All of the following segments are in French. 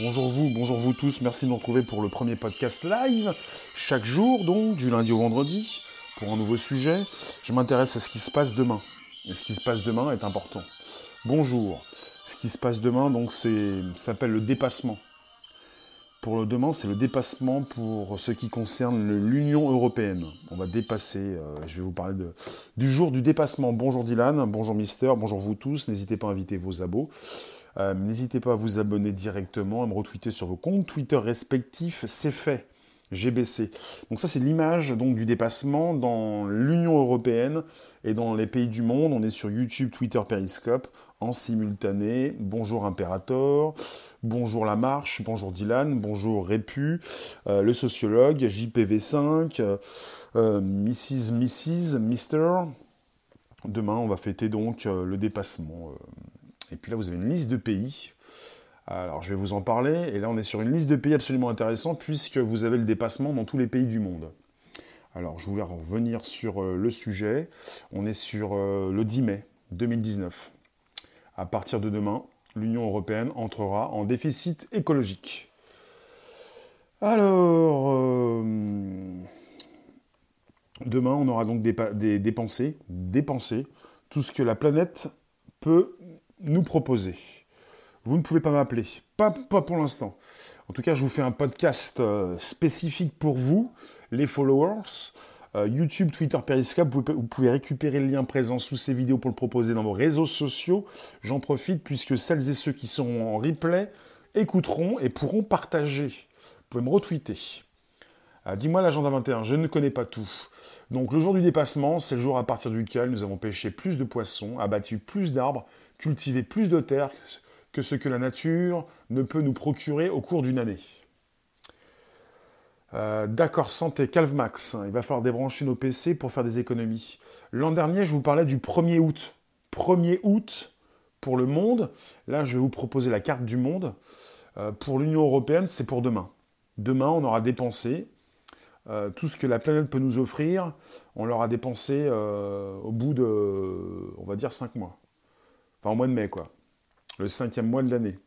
Bonjour vous, bonjour vous tous, merci de nous retrouver pour le premier podcast live, chaque jour donc, du lundi au vendredi, pour un nouveau sujet. Je m'intéresse à ce qui se passe demain. Et ce qui se passe demain est important. Bonjour. Ce qui se passe demain, donc, c'est, s'appelle le dépassement. Pour le demain, c'est le dépassement pour ce qui concerne l'Union européenne. On va dépasser, euh, je vais vous parler du jour du dépassement. Bonjour Dylan, bonjour Mister, bonjour vous tous, n'hésitez pas à inviter vos abos. Euh, n'hésitez pas à vous abonner directement, à me retweeter sur vos comptes Twitter respectifs, c'est fait. GBC. Donc ça c'est l'image du dépassement dans l'Union européenne et dans les pays du monde. On est sur YouTube, Twitter, Periscope en simultané. Bonjour Imperator, bonjour La Marche, bonjour Dylan, bonjour Répu, euh, le sociologue, JPV5, euh, Mrs. Mrs. Mister. Demain on va fêter donc le dépassement. Et puis là, vous avez une liste de pays. Alors, je vais vous en parler. Et là, on est sur une liste de pays absolument intéressant puisque vous avez le dépassement dans tous les pays du monde. Alors, je voulais revenir sur euh, le sujet. On est sur euh, le 10 mai 2019. À partir de demain, l'Union européenne entrera en déficit écologique. Alors, euh, demain, on aura donc dépensé, dépensé tout ce que la planète peut nous proposer. Vous ne pouvez pas m'appeler, pas, pas pour l'instant. En tout cas, je vous fais un podcast euh, spécifique pour vous, les followers. Euh, YouTube, Twitter, Periscope, vous, pouvez récupérer le lien présent sous ces vidéos pour le proposer dans vos réseaux sociaux. J'en profite puisque celles et ceux qui sont en replay écouteront et pourront partager. Vous pouvez me retweeter. Euh, dis-moi l'agenda 21, je ne connais pas tout. Donc le jour du dépassement, c'est le jour à partir duquel nous avons pêché plus de poissons, abattu plus d'arbres, cultiver plus de terre que ce que la nature ne peut nous procurer au cours d'une année. Euh, d'accord, santé, Calvmax, il va falloir débrancher nos PC pour faire des économies. L'an dernier, je vous parlais du 1er août. 1er août pour le monde. Là, je vais vous proposer la carte du monde. Euh, pour l'Union européenne, c'est pour demain. Demain, on aura dépensé euh, tout ce que la planète peut nous offrir. On l'aura dépensé au bout de, on va dire, 5 mois. Enfin, au mois de mai, quoi. Le cinquième mois de l'année.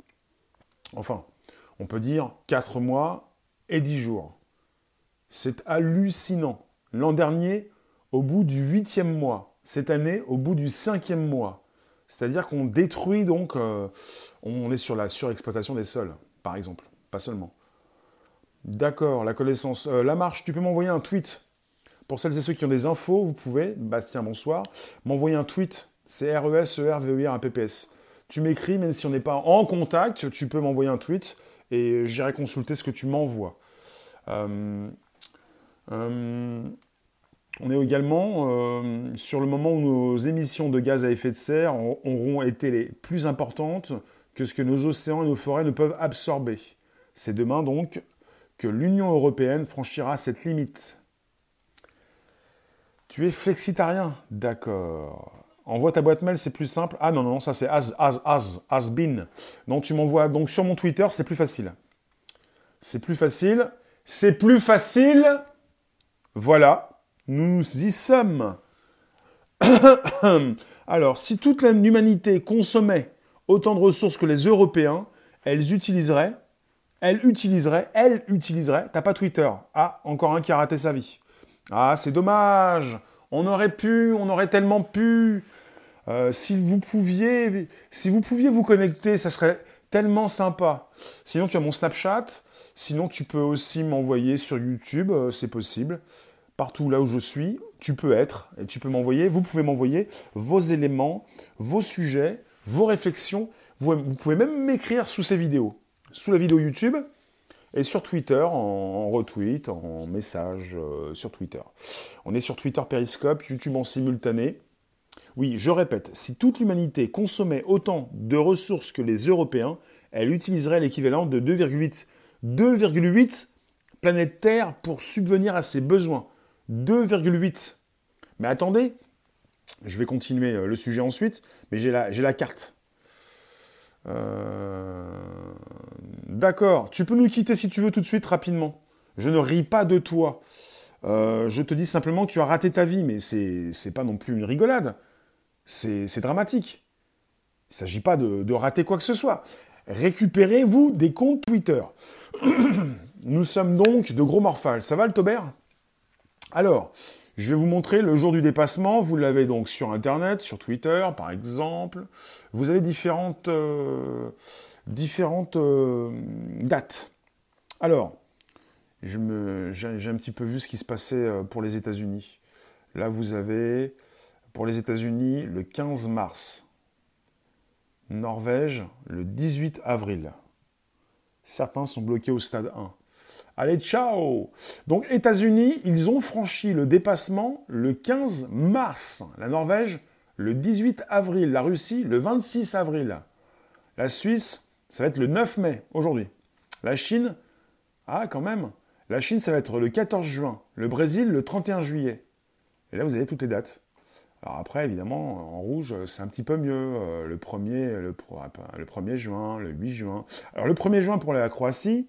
Enfin, on peut dire 4 mois et 10 jours. C'est hallucinant. L'an dernier, au bout du huitième mois. Cette année, au bout du cinquième mois. C'est-à-dire qu'on détruit donc, euh, on est sur la surexploitation des sols, par exemple, pas seulement. D'accord, la connaissance. Euh, la marche, tu peux m'envoyer un tweet. Pour celles et ceux qui ont des infos, vous pouvez, Bastien, bonsoir, m'envoyer un tweet c'est R-E-S-E-R-V-E-R-A-P-P-S. Tu m'écris, même si on n'est pas en contact, tu peux m'envoyer un tweet et j'irai consulter ce que tu m'envoies. Euh, euh, on est également euh, sur le moment où nos émissions de gaz à effet de serre auront été les plus importantes que ce que nos océans et nos forêts ne peuvent absorber. C'est demain donc que l'Union européenne franchira cette limite. Tu es flexitarien D'accord. Envoie ta boîte mail, c'est plus simple. Ah non, non, ça c'est as, as, as, has been. Donc tu m'envoies donc sur mon Twitter, c'est plus facile. C'est plus facile. C'est plus facile. Voilà, nous y sommes. Alors, si toute l'humanité consommait autant de ressources que les Européens, elles utiliseraient, elles utiliseraient, elles utiliseraient, t'as pas Twitter. Ah, encore un qui a raté sa vie. Ah, c'est dommage. On aurait pu, on aurait tellement pu. Euh, si vous pouviez, si vous pouviez vous connecter, ça serait tellement sympa. Sinon, tu as mon Snapchat. Sinon, tu peux aussi m'envoyer sur YouTube, euh, c'est possible. Partout là où je suis, tu peux être et tu peux m'envoyer. Vous pouvez m'envoyer vos éléments, vos sujets, vos réflexions. Vous, vous pouvez même m'écrire sous ces vidéos, sous la vidéo YouTube et sur Twitter, en, retweet, en message euh, sur Twitter. On est sur Twitter Periscope, YouTube en simultané. Oui, je répète, si toute l'humanité consommait autant de ressources que les Européens, elle utiliserait l'équivalent de 2,8 2,8 planètes Terre pour subvenir à ses besoins. 2,8. Mais attendez, je vais continuer euh, le sujet ensuite, mais j'ai la, la, carte. Euh... D'accord, tu peux nous quitter si tu veux tout de suite rapidement. Je ne ris pas de toi. Euh, je te dis simplement que tu as raté ta vie, mais c'est pas non plus une rigolade. C'est dramatique. Il ne s'agit pas de, rater quoi que ce soit. Récupérez-vous des comptes Twitter. Nous sommes donc de gros morphales. Ça va le Taubert? Alors, je vais vous montrer le jour du dépassement. Vous l'avez donc sur Internet, sur Twitter, par exemple. Vous avez différentes, euh, différentes euh, dates. Alors, j'ai un petit peu vu ce qui se passait euh, pour les États-Unis. Là, vous avez, pour les États-Unis, le 15 mars. Norvège, le 18 avril. Certains sont bloqués au stade 1. Allez, ciao Donc, États-Unis, ils ont franchi le dépassement le 15 mars. La Norvège, le 18 avril. La Russie, le 26 avril. La Suisse, ça va être le 9 mai, aujourd'hui. La Chine, ah, quand même. La Chine, ça va être le 14 juin. Le Brésil, le 31 juillet. Et là, vous avez toutes les dates. Alors après, évidemment, en rouge, c'est un petit peu mieux. Euh, le 1er, le, le 1er juin, le 8 juin. Alors le 1er juin pour la Croatie,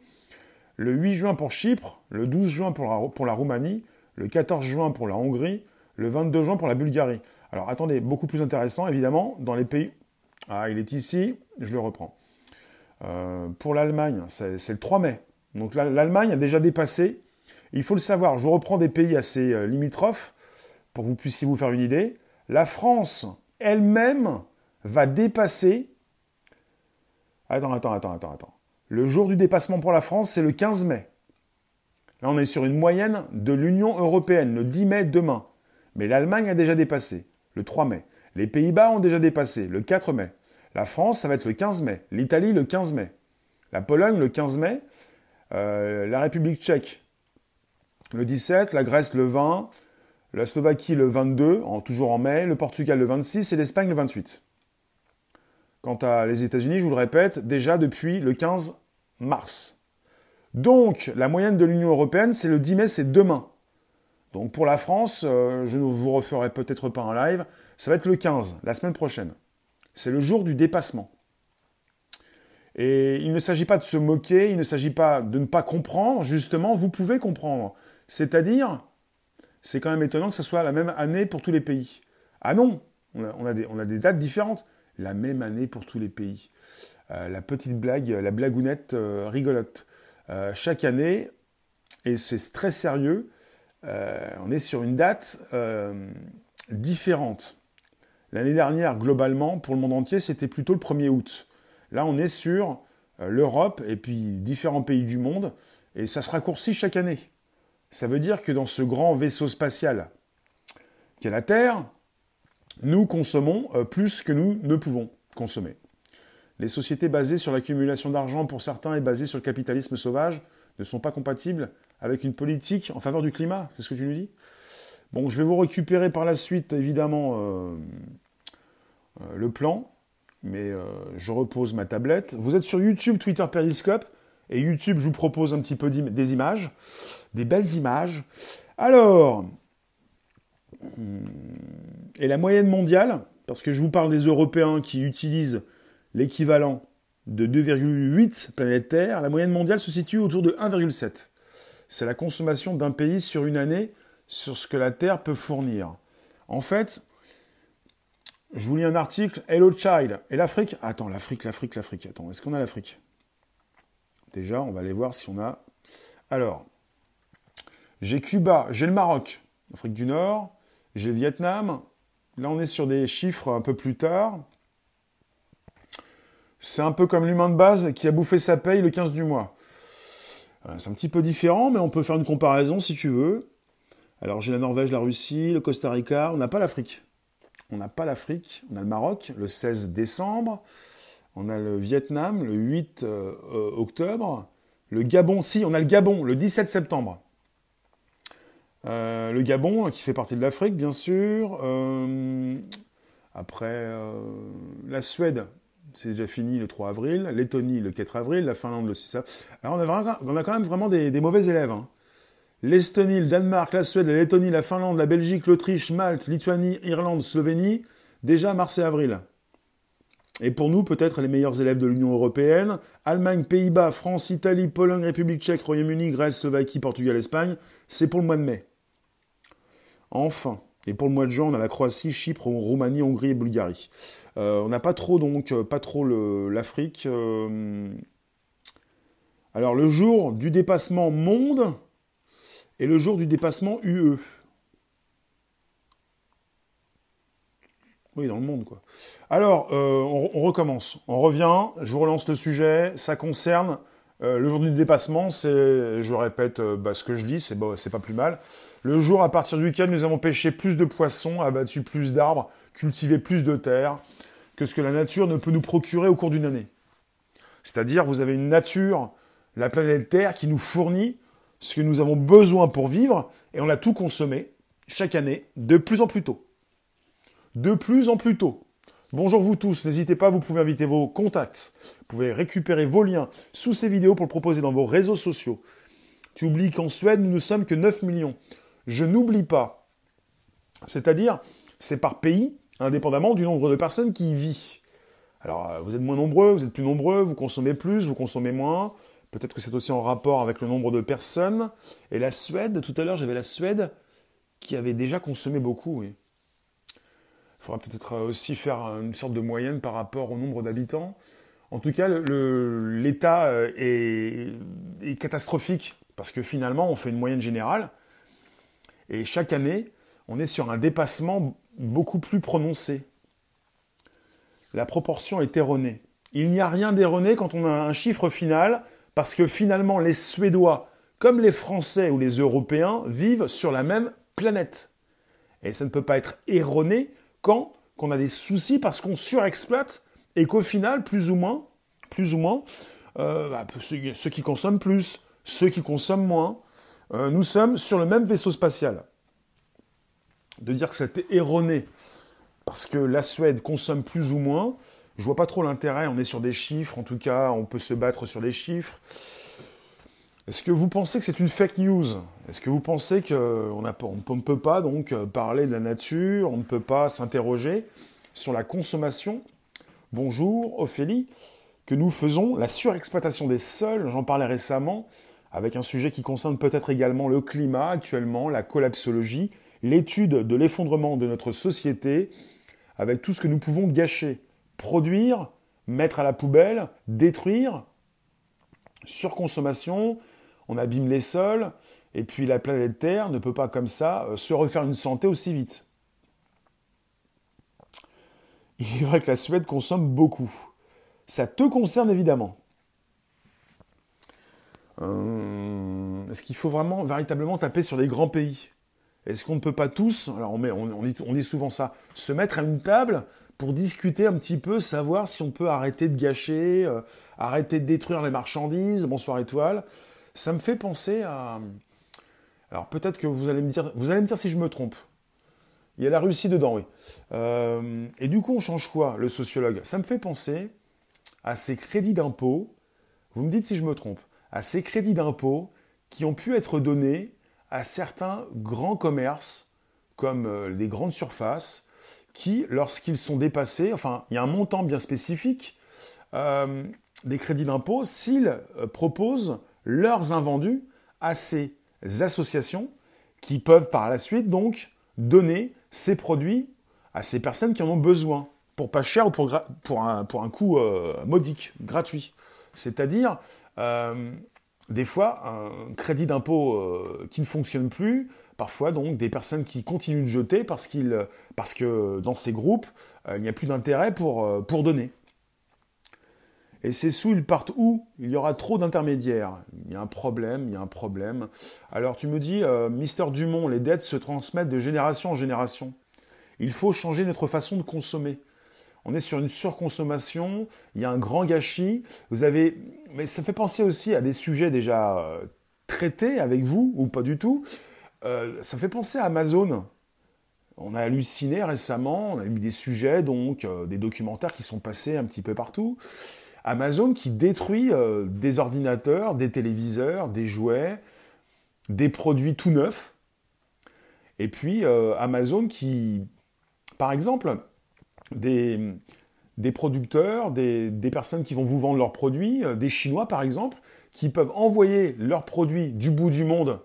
le 8 juin pour Chypre, le 12 juin pour la, pour la Roumanie, le 14 juin pour la Hongrie, le 22 juin pour la Bulgarie. Alors attendez, beaucoup plus intéressant, évidemment, dans les pays... Ah, il est ici, je le reprends. Euh, pour l'Allemagne, c'est le 3 mai. Donc l'Allemagne a déjà dépassé. Il faut le savoir, je vous reprends des pays assez euh, limitrophes pour que vous puissiez vous faire une idée. La France elle-même va dépasser. Attends, attends, attends, attends, attends. Le jour du dépassement pour la France, c'est le 15 mai. Là, on est sur une moyenne de l'Union européenne, le 10 mai demain. Mais l'Allemagne a déjà dépassé, le 3 mai. Les Pays-Bas ont déjà dépassé, le 4 mai. La France, ça va être le 15 mai. L'Italie, le 15 mai. La Pologne, le 15 mai. Euh, la République tchèque, le 17. La Grèce, le 20 la Slovaquie le 22, en, toujours en mai, le Portugal le 26 et l'Espagne le 28. Quant à les États-Unis, je vous le répète, déjà depuis le 15 mars. Donc, la moyenne de l'Union européenne, c'est le 10 mai, c'est demain. Donc, pour la France, euh, je ne vous referai peut-être pas un live, ça va être le 15, la semaine prochaine. C'est le jour du dépassement. Et il ne s'agit pas de se moquer, il ne s'agit pas de ne pas comprendre, justement, vous pouvez comprendre. C'est-à-dire, c'est quand même étonnant que ce soit la même année pour tous les pays. Ah non, on a, des, dates différentes. La même année pour tous les pays. Euh, la petite blague, la blagounette euh, rigolote. Euh, chaque année, et c'est très sérieux, on est sur une date différente. L'année dernière, globalement, pour le monde entier, c'était plutôt le 1er août. Là, on est sur l'Europe et puis différents pays du monde, et ça se raccourcit chaque année. Ça veut dire que dans ce grand vaisseau spatial qu'est la Terre, nous consommons euh, plus que nous ne pouvons consommer. Les sociétés basées sur l'accumulation d'argent pour certains et basées sur le capitalisme sauvage ne sont pas compatibles avec une politique en faveur du climat, c'est ce que tu nous dis? Bon, je vais vous récupérer par la suite, évidemment, euh, euh, le plan, mais je repose ma tablette. Vous êtes sur YouTube, Twitter, Periscope. Et YouTube, je vous propose un petit peu des images, des belles images. Alors, et la moyenne mondiale, parce que je vous parle des Européens qui utilisent l'équivalent de 2,8 planètes Terre, la moyenne mondiale se situe autour de 1,7. C'est la consommation d'un pays sur une année sur ce que la Terre peut fournir. En fait, je vous lis un article, Hello Child. Et l'Afrique Attends, l'Afrique, l'Afrique, l'Afrique. Attends, est-ce qu'on a l'Afrique? Déjà, on va aller voir si on a. Alors, j'ai Cuba, j'ai le Maroc, Afrique du Nord, j'ai le Vietnam. Là, on est sur des chiffres un peu plus tard. C'est un peu comme l'humain de base qui a bouffé sa paye le 15 du mois. Euh, c'est un petit peu différent, mais on peut faire une comparaison si tu veux. Alors j'ai la Norvège, la Russie, le Costa Rica, on n'a pas l'Afrique. On n'a pas l'Afrique, on a le Maroc le 16 décembre, on a le Vietnam le 8 euh, euh, octobre, le Gabon, si, on a le Gabon le 17 septembre. Euh, le Gabon, qui fait partie de l'Afrique, bien sûr. après, la Suède, c'est déjà fini le 3 avril. Lettonie, le 4 avril. La Finlande, le 6 avril. Alors, on a, quand même vraiment des, mauvais élèves. Hein. L'Estonie, le Danemark, la Suède, la Lettonie, la Finlande, la Belgique, l'Autriche, Malte, Lituanie, Irlande, Slovénie, déjà mars et avril. Et pour nous, peut-être les meilleurs élèves de l'Union européenne, Allemagne, Pays-Bas, France, Italie, Pologne, République tchèque, Royaume-Uni, Grèce, Slovaquie, Portugal, Espagne, c'est pour le mois de mai. Enfin, Et pour le mois de juin, on a la Croatie, Chypre, Roumanie, Hongrie et Bulgarie. on n'a pas trop donc pas trop l'Afrique. alors le jour du dépassement monde et le jour du dépassement UE. Oui, dans le monde, quoi. Alors, euh, on, recommence. On revient. Je vous relance le sujet. Ça concerne euh, le jour du dépassement. C'est, je répète euh, bah, ce que je dis, c'est pas plus mal. Le jour à partir duquel nous avons pêché plus de poissons, abattu plus d'arbres, cultivé plus de terre que ce que la nature ne peut nous procurer au cours d'une année. C'est-à-dire, vous avez une nature, la planète Terre, qui nous fournit ce que nous avons besoin pour vivre, et on a tout consommé chaque année, de plus en plus tôt de plus en plus tôt. Bonjour vous tous, n'hésitez pas, vous pouvez inviter vos contacts, vous pouvez récupérer vos liens sous ces vidéos pour le proposer dans vos réseaux sociaux. Tu oublies qu'en Suède, nous ne sommes que 9 millions. Je n'oublie pas. C'est-à-dire, c'est par pays, indépendamment du nombre de personnes qui y vivent. Alors, euh, vous êtes moins nombreux, vous êtes plus nombreux, vous consommez plus, vous consommez moins. Peut-être que c'est aussi en rapport avec le nombre de personnes. Et la Suède, tout à l'heure, j'avais la Suède qui avait déjà consommé beaucoup. Il faudra peut-être aussi faire une sorte de moyenne par rapport au nombre d'habitants. En tout cas, l'état euh, est, catastrophique parce que finalement, on fait une moyenne générale et chaque année, on est sur un dépassement beaucoup plus prononcé. La proportion est erronée. Il n'y a rien d'erroné quand on a un chiffre final parce que finalement, les Suédois, comme les Français ou les Européens, vivent sur la même planète. Et ça ne peut pas être erroné quand qu'on a des soucis parce qu'on surexploite et qu'au final, plus ou moins, plus ou moins, euh, bah, ceux, qui consomment plus, ceux qui consomment moins, euh, nous sommes sur le même vaisseau spatial. De dire que c'était erroné parce que la Suède consomme plus ou moins, je vois pas trop l'intérêt. On est sur des chiffres, en tout cas, on peut se battre sur des chiffres. Est-ce que vous pensez que c'est une fake news? Est-ce que vous pensez qu'on ne peut pas donc parler de la nature, on ne peut pas s'interroger sur la consommation? Bonjour Ophélie, que nous faisons la surexploitation des sols, j'en parlais récemment, avec un sujet qui concerne peut-être également le climat actuellement, la collapsologie, l'étude de l'effondrement de notre société, avec tout ce que nous pouvons gâcher, produire, mettre à la poubelle, détruire, surconsommation, on abîme les sols, et puis la planète Terre ne peut pas comme ça euh, se refaire une santé aussi vite. Il est vrai que la Suède consomme beaucoup. Ça te concerne évidemment. Euh, est-ce qu'il faut vraiment véritablement taper sur les grands pays? Est-ce qu'on ne peut pas tous, alors on, on, dit, souvent ça, se mettre à une table pour discuter un petit peu, savoir si on peut arrêter de gâcher, euh, arrêter de détruire les marchandises, bonsoir étoile, ça me fait penser à. Alors peut-être que vous allez me dire, vous allez me dire si je me trompe. Il y a la Russie dedans, oui. Euh, et du coup, on change quoi, le sociologue? Ça me fait penser à ces crédits d'impôt. Vous me dites si je me trompe. À ces crédits d'impôt qui ont pu être donnés à certains grands commerces, comme euh, les grandes surfaces, qui, lorsqu'ils sont dépassés, enfin, il y a un montant bien spécifique euh, des crédits d'impôt, s'ils proposent leurs invendus à ces associations qui peuvent par la suite donc donner ces produits à ces personnes qui en ont besoin, pour pas cher ou pour, un, coût euh, modique, gratuit. C'est-à-dire, euh, des fois, un crédit d'impôt euh, qui ne fonctionne plus, parfois donc des personnes qui continuent de jeter parce, parce que dans ces groupes, il n'y a plus d'intérêt pour, pour donner. Et ces sous, ils partent où? Il y aura trop d'intermédiaires. Il y a un problème, il y a un problème. Alors tu me dis, euh, Mister Dumont, les dettes se transmettent de génération en génération. Il faut changer notre façon de consommer. On est sur une surconsommation, il y a un grand gâchis. Vous avez, mais ça fait penser aussi à des sujets déjà euh, traités avec vous ou pas du tout. Euh, ça fait penser à Amazon. On a halluciné récemment, on a eu des sujets, donc des documentaires qui sont passés un petit peu partout. Amazon qui détruit euh, des ordinateurs, des téléviseurs, des jouets, des produits tout neufs. Et puis euh, Amazon qui, par exemple, des, producteurs, des, personnes qui vont vous vendre leurs produits, euh, des Chinois par exemple, qui peuvent envoyer leurs produits du bout du monde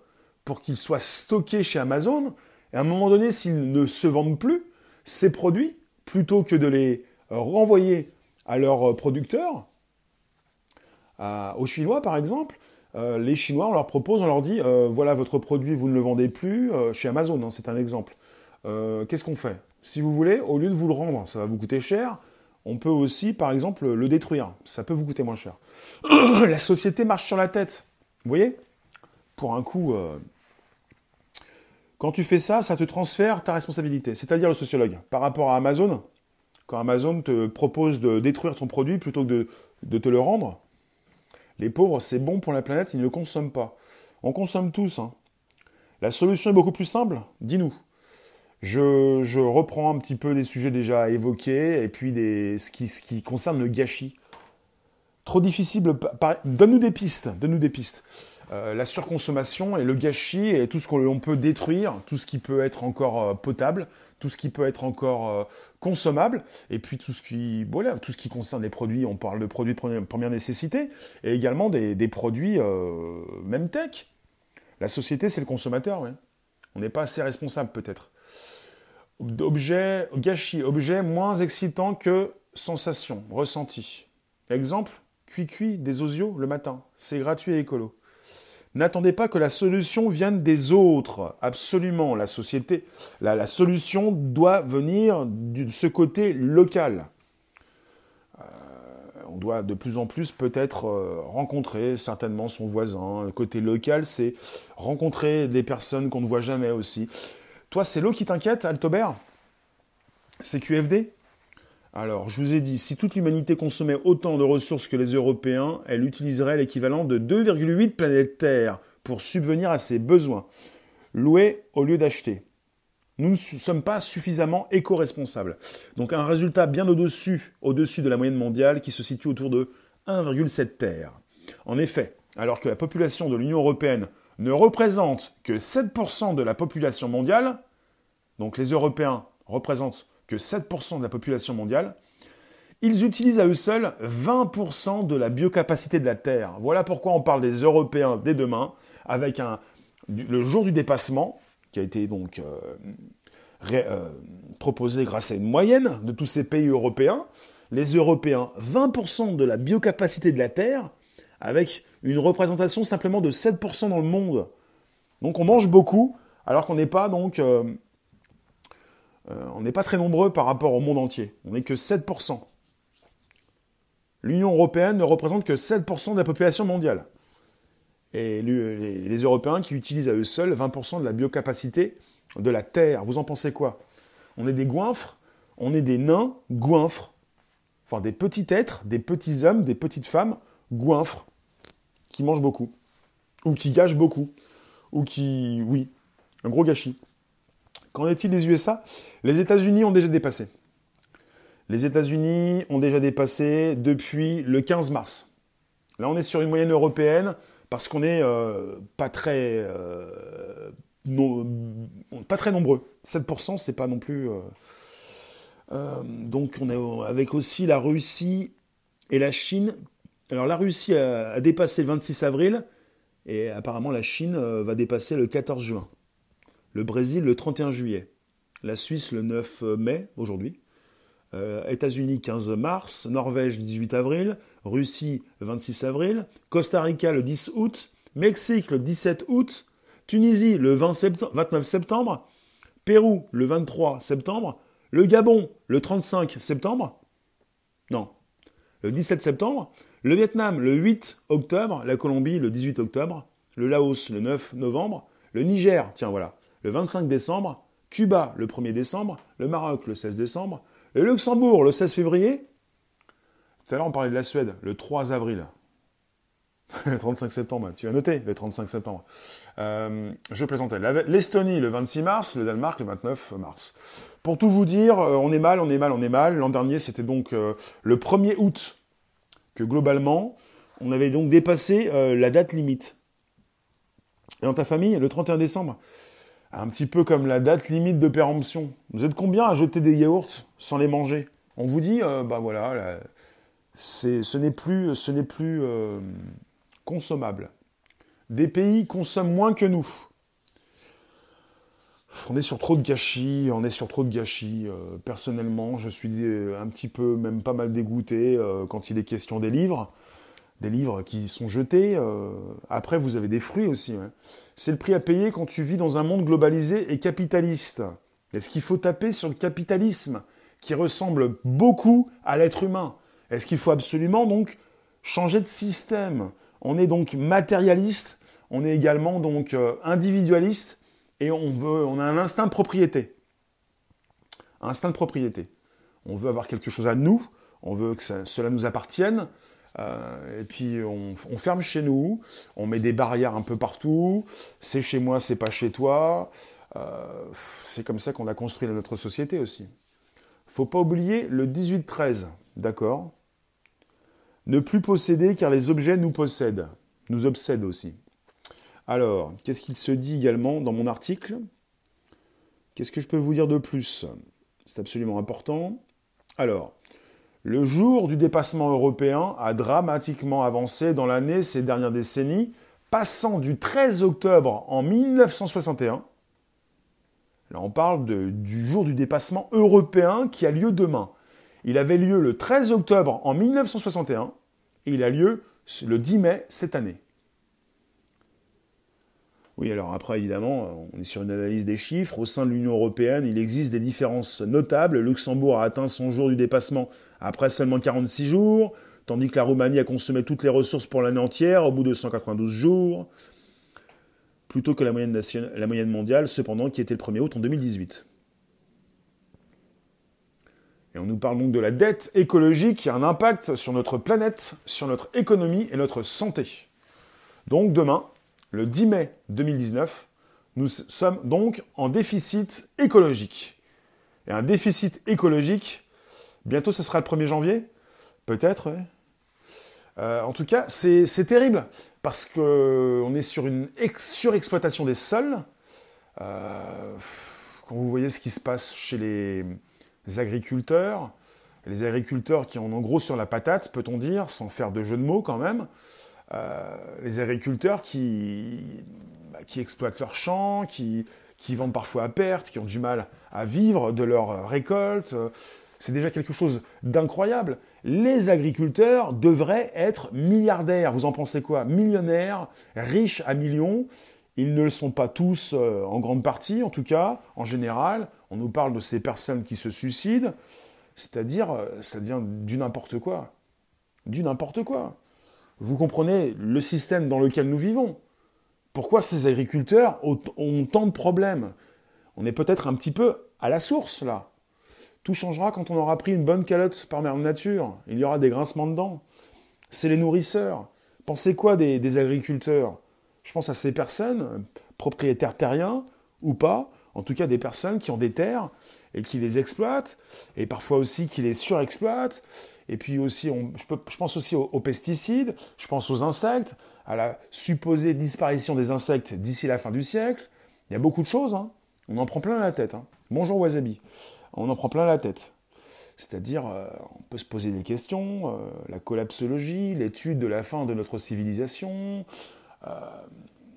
pour qu'ils soient stockés chez Amazon, Et à un moment donné, s'ils ne se vendent plus, ces produits, plutôt que de les renvoyer à leurs producteurs, aux Chinois par exemple, euh, les Chinois, on leur propose, on leur dit, euh, voilà votre produit, vous ne le vendez plus euh, chez Amazon, hein, c'est un exemple. Qu'est-ce qu'on fait? Si vous voulez, au lieu de vous le rendre, ça va vous coûter cher, on peut aussi, par exemple, le détruire. Ça peut vous coûter moins cher. la société marche sur la tête. Vous voyez? Pour un coup, quand tu fais ça, ça te transfère ta responsabilité. C'est-à-dire le sociologue. Par rapport à Amazon, quand Amazon te propose de détruire ton produit plutôt que de te le rendre, les pauvres, c'est bon pour la planète, ils ne le consomment pas. On consomme tous. Hein. La solution est beaucoup plus simple Dis-nous. Je, reprends un petit peu des sujets déjà évoqués et puis des, ce, qui, ce qui concerne le gâchis. Trop difficile. Donne-nous des pistes. Donne-nous des pistes. Euh, la surconsommation et le gâchis et tout ce qu'on peut détruire, tout ce qui peut être encore euh, potable, tout ce qui peut être encore euh, consommable, et puis tout ce qui, voilà, tout ce qui concerne les produits, on parle de produits de première nécessité, et également des, produits même tech. La société, c'est le consommateur, On n'est pas assez responsable peut-être. Objet, gâchis, objet moins excitant que sensation, ressenti. Exemple, cuit-cuit des osios le matin. C'est gratuit et écolo. N'attendez pas que la solution vienne des autres. Absolument, la société, la, solution doit venir de ce côté local. Euh, on doit de plus en plus peut-être euh, rencontrer certainement son voisin. Le côté local, c'est rencontrer des personnes qu'on ne voit jamais aussi. Toi, c'est l'eau qui t'inquiète, Altobert C'est QFD alors, je vous ai dit, si toute l'humanité consommait autant de ressources que les Européens, elle utiliserait l'équivalent de 2,8 planètes Terre pour subvenir à ses besoins. Louer au lieu d'acheter. Nous ne sommes pas suffisamment éco-responsables. Donc un résultat bien au-dessus, au-dessus de la moyenne mondiale qui se situe autour de 1,7 Terre. En effet, alors que la population de l'Union européenne ne représente que 7% de la population mondiale, donc les Européens représentent que 7% de la population mondiale, ils utilisent à eux seuls 20% de la biocapacité de la Terre. Voilà pourquoi on parle des Européens dès demain, avec un, le jour du dépassement, qui a été donc euh, euh, proposé grâce à une moyenne de tous ces pays européens. Les Européens, 20% de la biocapacité de la Terre, avec une représentation simplement de 7% dans le monde. Donc on mange beaucoup, alors qu'on n'est pas donc euh, euh, on n'est pas très nombreux par rapport au monde entier. On n'est que 7%. L'Union européenne ne représente que 7% de la population mondiale. Et les, Européens qui utilisent à eux seuls 20% de la biocapacité de la Terre. Vous en pensez quoi? On est des goinfres, on est des nains goinfres. Enfin, des petits êtres, des petits hommes, des petites femmes goinfres, qui mangent beaucoup, ou qui gâchent beaucoup, ou qui... Oui, un gros gâchis. Qu'en est-il des USA Les États-Unis ont déjà dépassé. Les États-Unis ont déjà dépassé depuis le 15 mars. Là, on est sur une moyenne européenne parce qu'on n'est euh, pas très euh, pas très nombreux. 7%, c'est pas non plus. Euh, donc, on est avec aussi la Russie et la Chine. Alors, la Russie a, a dépassé le 26 avril et apparemment la Chine va dépasser le 14 juin le Brésil le 31 juillet, la Suisse le 9 mai, aujourd'hui, euh, États-Unis 15 mars, Norvège 18 avril, Russie 26 avril, Costa Rica le 10 août, Mexique le 17 août, Tunisie le 29 septembre, Pérou le 23 septembre, le Gabon le 35 septembre, non, le 17 septembre, le Vietnam le 8 octobre, la Colombie le 18 octobre, le Laos le 9 novembre, le Niger, tiens voilà, le 25 décembre, Cuba le 1er décembre, le Maroc le 16 décembre, le Luxembourg le 16 février. Tout à l'heure on parlait de la Suède, le 3 avril. le 35 septembre, tu as noté le 35 septembre. Euh, je plaisantais. L'Estonie le 26 mars, le Danemark le 29 mars. Pour tout vous dire, euh, on est mal, on est mal, on est mal. L'an dernier, c'était donc euh, le 1er août que globalement, on avait donc dépassé la date limite. Et dans ta famille, le 31 décembre, un petit peu comme la date limite de péremption. Vous êtes combien à jeter des yaourts sans les manger? On vous dit, euh, bah voilà, ce n'est plus, euh, consommable. Des pays consomment moins que nous. on est sur trop de gâchis, on est sur trop de gâchis. Euh, personnellement, je suis euh, un petit peu, même pas mal dégoûté quand il est question des livres. Des livres qui sont jetés. après, vous avez des fruits aussi. C'est le prix à payer quand tu vis dans un monde globalisé et capitaliste. Est-ce qu'il faut taper sur le capitalisme qui ressemble beaucoup à l'être humain? Est-ce qu'il faut absolument donc changer de système? On est donc matérialiste, on est également donc individualiste et on veut, on a un instinct de propriété. instinct de propriété. On veut avoir quelque chose à nous, on veut que cela nous appartienne, euh, et puis on, ferme chez nous, on met des barrières un peu partout, c'est chez moi, c'est pas chez toi. Euh, c'est comme ça qu'on a construit notre société aussi. Faut pas oublier le 18-13, d'accord? Ne plus posséder car les objets nous possèdent, nous obsèdent aussi. Alors, qu'est-ce qu'il se dit également dans mon article? Qu'est-ce que je peux vous dire de plus? C'est absolument important. Alors, le jour du dépassement européen a dramatiquement avancé dans l'année ces dernières décennies, passant du 13 octobre en 1961. Là, on parle du jour du dépassement européen qui a lieu demain. Il avait lieu le 13 octobre en 1961 et il a lieu le 10 mai cette année. Oui, alors après, évidemment, on est sur une analyse des chiffres. Au sein de l'Union européenne, il existe des différences notables. Luxembourg a atteint son jour du dépassement après seulement 46 jours, tandis que la Roumanie a consommé toutes les ressources pour l'année entière au bout de 192 jours, plutôt que la moyenne, mondiale, cependant, qui était le 1er août en 2018. Et on nous parle donc de la dette écologique qui a un impact sur notre planète, sur notre économie et notre santé. Donc demain, le 10 mai 2019, nous sommes donc en déficit écologique. Et un déficit écologique, bientôt ce sera le 1er janvier? Peut-être, euh, en tout cas, c'est terrible parce qu'on est sur une surexploitation des sols. Euh, quand vous voyez ce qui se passe chez les agriculteurs, les agriculteurs qui en ont gros sur la patate, peut-on dire, sans faire de jeu de mots quand même, euh, les agriculteurs qui, bah, qui exploitent leurs champs, qui, qui vendent parfois à perte, qui ont du mal à vivre de leur récolte. C'est déjà quelque chose d'incroyable. Les agriculteurs devraient être milliardaires. Vous en pensez quoi? Millionnaires, riches à millions. Ils ne le sont pas tous euh, en grande partie, en tout cas, en général. On nous parle de ces personnes qui se suicident. C'est-à-dire, euh, ça devient du n'importe quoi. Du n'importe quoi. Vous comprenez le système dans lequel nous vivons. Pourquoi ces agriculteurs ont tant de problèmes? On est peut-être un petit peu à la source là. Tout changera quand on aura pris une bonne calotte par mère nature. Il y aura des grincements de dents. C'est les nourrisseurs. Pensez quoi des, agriculteurs? Je pense à ces personnes, propriétaires terriens ou pas, en tout cas des personnes qui ont des terres et qui les exploitent, et parfois aussi qui les surexploitent, et puis aussi, je, pense aussi aux, pesticides, je pense aux insectes, à la supposée disparition des insectes d'ici la fin du siècle. Il y a beaucoup de choses. Hein. On en prend plein la tête. Hein. Bonjour Wasabi. On en prend plein la tête. C'est-à-dire, euh, on peut se poser des questions, euh, la collapsologie, l'étude de la fin de notre civilisation. Euh,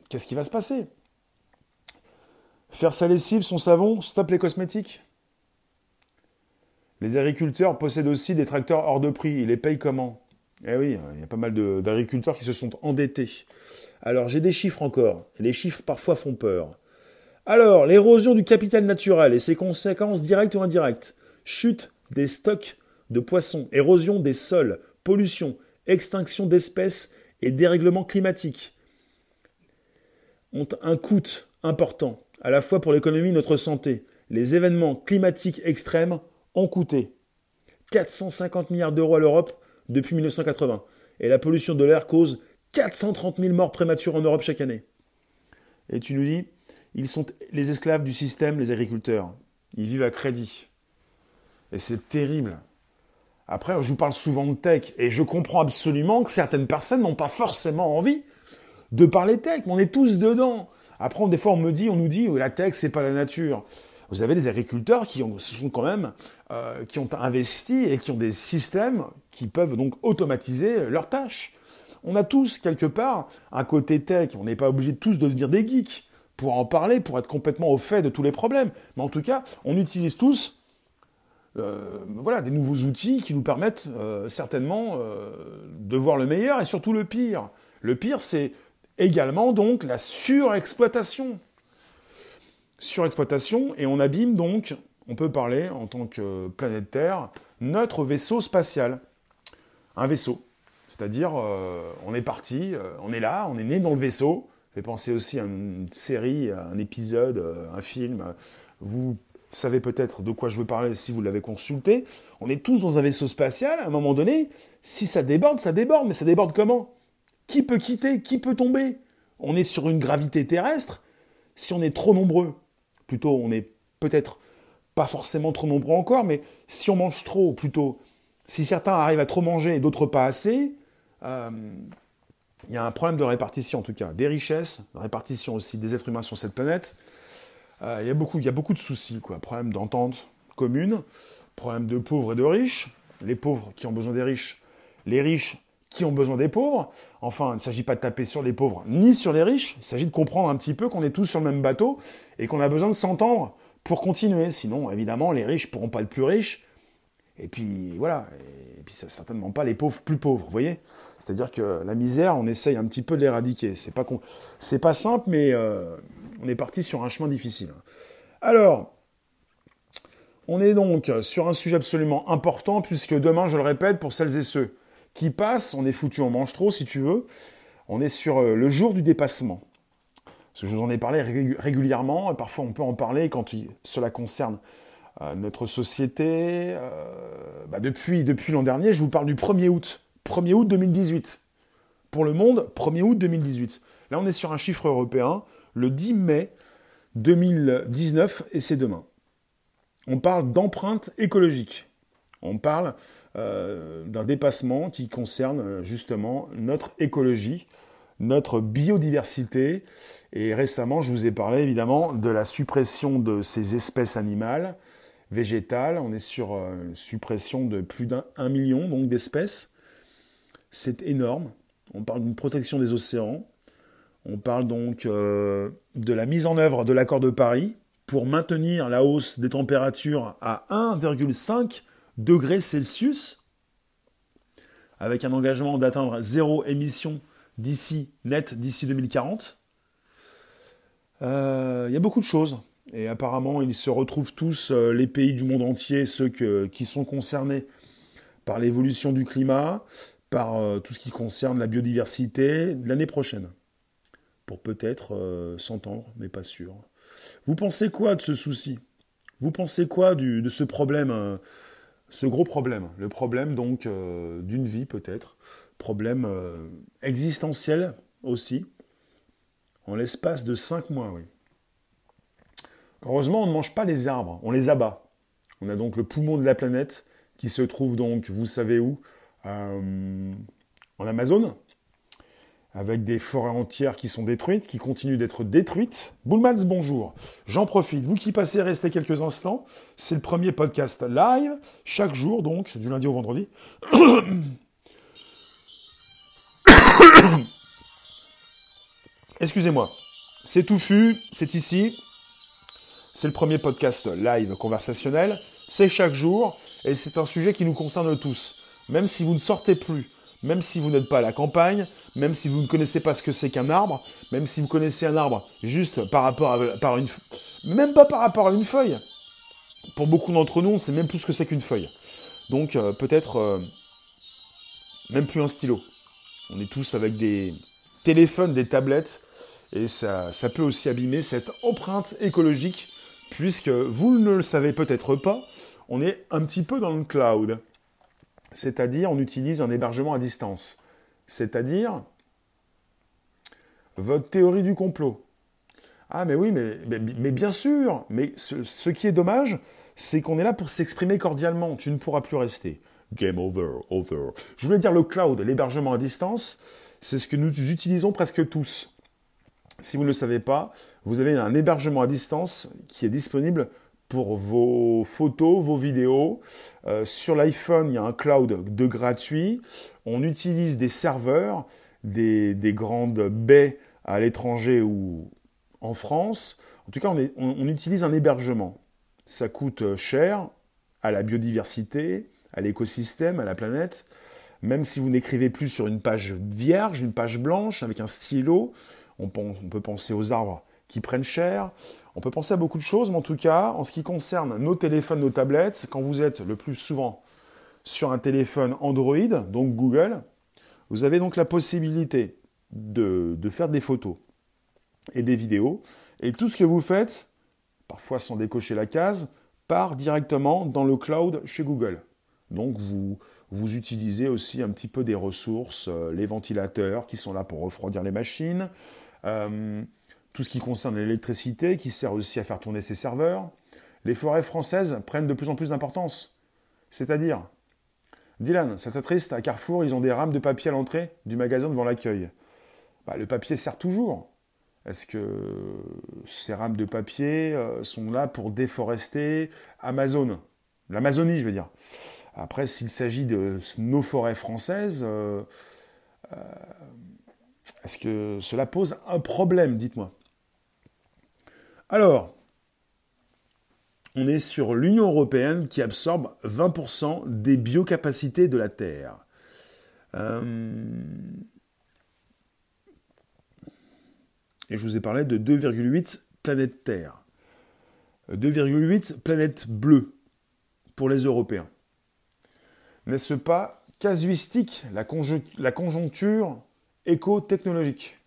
qu'est-ce qui va se passer? Faire sa lessive, son savon, stop les cosmétiques? Les agriculteurs possèdent aussi des tracteurs hors de prix. Ils les payent comment? Eh oui, il y a pas mal d'agriculteurs qui se sont endettés. Alors j'ai des chiffres encore. les chiffres parfois font peur. Alors, l'érosion du capital naturel et ses conséquences directes ou indirectes. Chute des stocks de poissons, érosion des sols, pollution, extinction d'espèces et dérèglement climatique ont un coût important, à la fois pour l'économie et notre santé. Les événements climatiques extrêmes ont coûté 450 milliards d'euros à l'Europe depuis 1980. Et la pollution de l'air cause 430 000 morts prématurées en Europe chaque année. Et tu nous dis, ils sont les esclaves du système, les agriculteurs. Ils vivent à crédit. Et c'est terrible. Après, je vous parle souvent de tech, et je comprends absolument que certaines personnes n'ont pas forcément envie de parler tech, mais on est tous dedans. Après, des fois, on me dit, on nous dit, la tech, c'est pas la nature vous avez des agriculteurs qui ont, sont quand même, euh, qui ont investi et qui ont des systèmes qui peuvent donc automatiser leurs tâches. On a tous quelque part un côté tech. On n'est pas obligé de tous devenir des geeks. Pour en parler, pour être complètement au fait de tous les problèmes. Mais en tout cas, on utilise tous euh, voilà, des nouveaux outils qui nous permettent euh, certainement euh, de voir le meilleur et surtout le pire. Le pire, c'est également donc la surexploitation. Surexploitation, et on abîme donc, on peut parler en tant que planète Terre, notre vaisseau spatial. Un vaisseau. C'est-à-dire, on est parti, on est là, on est né dans le vaisseau, fait penser aussi à une série, à un épisode, euh, un film. Vous savez peut-être de quoi je veux parler si vous l'avez consulté. On est tous dans un vaisseau spatial. À un moment donné, si ça déborde, ça déborde. Mais ça déborde comment? Qui peut quitter? Qui peut tomber? On est sur une gravité terrestre. Si on est trop nombreux, plutôt on est peut-être pas forcément trop nombreux encore, mais si on mange trop, plutôt, si certains arrivent à trop manger et d'autres pas assez, euh, il y a un problème de répartition en tout cas, des richesses, de répartition aussi des êtres humains sur cette planète. Euh, il, y a beaucoup, il y a beaucoup de soucis, quoi. Problème d'entente commune, problème de pauvres et de riches, les pauvres qui ont besoin des riches, les riches qui ont besoin des pauvres. Enfin, il ne s'agit pas de taper sur les pauvres ni sur les riches, il s'agit de comprendre un petit peu qu'on est tous sur le même bateau et qu'on a besoin de s'entendre pour continuer. Sinon, évidemment, les riches pourront pas être plus riches. Et puis voilà, et puis certainement pas les pauvres plus pauvres, vous voyez c'est-à-dire que la misère, on essaye un petit peu de l'éradiquer. C'est pas, c'est pas simple, mais euh, on est parti sur un chemin difficile. Alors, on est donc sur un sujet absolument important, puisque demain, je le répète, pour celles et ceux qui passent, on est foutu, on mange trop, si tu veux. On est sur euh, le jour du dépassement. Parce que je vous en ai parlé régulièrement, et parfois on peut en parler quand cela concerne notre société. Bah, depuis depuis l'an dernier, je vous parle du 1er août. 1er août 2018. Pour le monde, 1er août 2018. Là, on est sur un chiffre européen, le 10 mai 2019, et c'est demain. On parle d'empreinte écologique. On parle euh, d'un dépassement qui concerne euh, justement notre écologie, notre biodiversité. Et récemment, je vous ai parlé évidemment de la suppression de ces espèces animales, végétales. On est sur euh, une suppression de plus d'un million d'espèces c'est énorme. On parle d'une protection des océans. On parle donc euh, de la mise en œuvre de l'accord de Paris pour maintenir la hausse des températures à 1,5 degrés Celsius, avec un engagement d'atteindre zéro émission d'ici net d'ici 2040. Euh, il y a beaucoup de choses. Et apparemment, ils se retrouvent tous, euh, les pays du monde entier, ceux qui sont concernés par l'évolution du climat, par euh, tout ce qui concerne la biodiversité l'année prochaine, pour peut-être euh, s'entendre, mais pas sûr. Vous pensez quoi de ce souci? Vous pensez quoi de ce problème, ce gros problème? Le problème donc d'une vie peut-être, problème existentiel aussi, en l'espace de cinq mois, oui. Heureusement, on ne mange pas les arbres, on les abat. On a donc le poumon de la planète qui se trouve donc, vous savez où, euh, en Amazon, avec des forêts entières qui sont détruites, qui continuent d'être détruites. Bullmans, bonjour. J'en profite. Vous qui passez, restez quelques instants. C'est le premier podcast live, chaque jour, donc, du lundi au vendredi. Excusez-moi. C'est touffu, c'est ici. C'est le premier podcast live conversationnel. C'est chaque jour et c'est un sujet qui nous concerne tous même si vous ne sortez plus, même si vous n'êtes pas à la campagne, même si vous ne connaissez pas ce que c'est qu'un arbre, même si vous connaissez un arbre juste par rapport à par une, même pas par rapport à une feuille. Pour beaucoup d'entre nous, on sait même plus ce que c'est qu'une feuille. Donc euh, peut-être euh, même plus un stylo. On est tous avec des téléphones, des tablettes, et ça, ça peut aussi abîmer cette empreinte écologique, puisque vous ne le savez peut-être pas, on est un petit peu dans le cloud c'est-à-dire on utilise un hébergement à distance. C'est-à-dire votre théorie du complot. Ah mais oui, mais, mais, bien sûr, mais ce, qui est dommage, c'est qu'on est là pour s'exprimer cordialement. Tu ne pourras plus rester. Game over, over. Je voulais dire le cloud, l'hébergement à distance, c'est ce que nous utilisons presque tous. Si vous ne le savez pas, vous avez un hébergement à distance qui est disponible pour vos photos, vos vidéos. Euh, sur l'iPhone, il y a un cloud de gratuit. On utilise des serveurs, des, grandes baies à l'étranger ou en France, en tout cas, on, utilise un hébergement. Ça coûte euh, cher à la biodiversité, à l'écosystème, à la planète. Même si vous n'écrivez plus sur une page vierge, une page blanche, avec un stylo, on peut penser aux arbres qui prennent cher. On peut penser à beaucoup de choses, mais en tout cas, en ce qui concerne nos téléphones, nos tablettes, quand vous êtes le plus souvent sur un téléphone Android, donc Google, vous avez donc la possibilité de, faire des photos et des vidéos. Et tout ce que vous faites, parfois sans décocher la case, part directement dans le cloud chez Google. Donc vous, utilisez aussi un petit peu des ressources, euh, les ventilateurs qui sont là pour refroidir les machines, euh, tout ce qui concerne l'électricité qui sert aussi à faire tourner ces serveurs. Les forêts françaises prennent de plus en plus d'importance. C'est-à-dire, Dylan, ça t'attriste, à Carrefour, ils ont des rames de papier à l'entrée du magasin devant l'accueil. Bah, le papier sert toujours. Est-ce que ces rames de papier euh, sont là pour déforester Amazon? L'Amazonie, je veux dire. Après, s'il s'agit de nos forêts françaises, euh, est-ce que cela pose un problème Dites-moi. Alors, on est sur l'Union européenne qui absorbe 20% des biocapacités de la Terre. Euh, et je vous ai parlé de 2,8 planètes Terre. 2,8 planètes bleues pour les Européens. N'est-ce pas casuistique la, conjoncture éco-technologique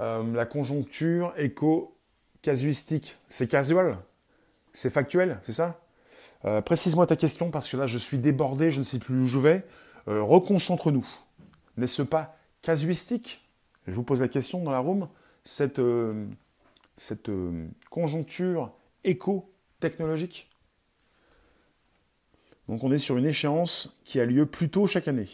euh, La conjoncture éco-casuistique, c'est casual? C'est factuel, c'est ça? Euh, Précise-moi ta question parce que là je suis débordé, je ne sais plus où je vais. Euh, reconcentre-nous. N'est-ce pas casuistique? Je vous pose la question dans la room. Cette, cette conjoncture éco-technologique? Donc on est sur une échéance qui a lieu plus tôt chaque année.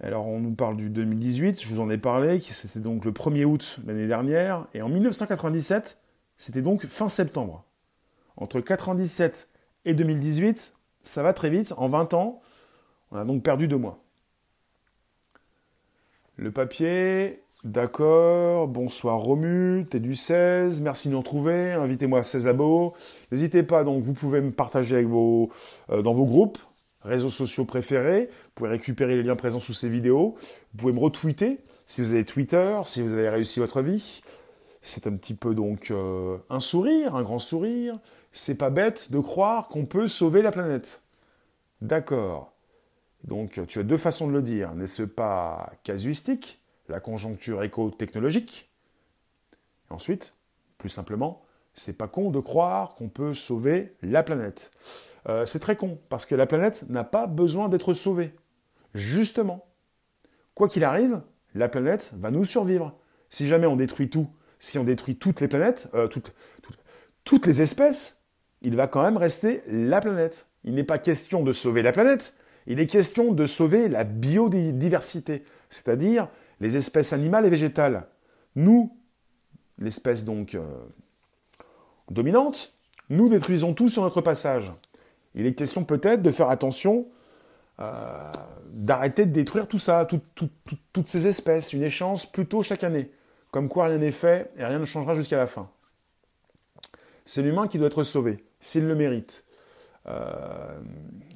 Alors on nous parle du 2018, je vous en ai parlé, c'était donc le 1er août l'année dernière, et en 1997, c'était donc fin septembre. Entre 97 et 2018, ça va très vite. En 20 ans, on a donc perdu deux mois. Le papier, d'accord. Bonsoir Romu, t'es du 16. Merci de nous retrouver. Invitez-moi à 16 abos. N'hésitez pas, donc vous pouvez me partager euh, dans vos groupes, réseaux sociaux préférés. Vous pouvez récupérer les liens présents sous ces vidéos. Vous pouvez me retweeter si vous avez Twitter, si vous avez réussi votre vie. C'est un petit peu donc euh, un sourire, un grand sourire. C'est pas bête de croire qu'on peut sauver la planète. D'accord. Donc tu as deux façons de le dire. N'est-ce pas casuistique, la conjoncture éco-technologique? Ensuite, plus simplement, c'est pas con de croire qu'on peut sauver la planète. Euh, c'est très con, parce que la planète n'a pas besoin d'être sauvée. Justement. Quoi qu'il arrive, la planète va nous survivre. Si jamais on détruit tout si on détruit toutes les planètes, euh, toutes, les espèces, il va quand même rester la planète. Il n'est pas question de sauver la planète, il est question de sauver la biodiversité, c'est-à-dire les espèces animales et végétales. Nous, l'espèce donc euh, dominante, nous détruisons tout sur notre passage. Il est question peut-être de faire attention, euh, d'arrêter de détruire tout ça, toutes ces espèces, une échéance plutôt chaque année. Comme quoi rien n'est fait et rien ne changera jusqu'à la fin. C'est l'humain qui doit être sauvé, s'il le mérite. Euh,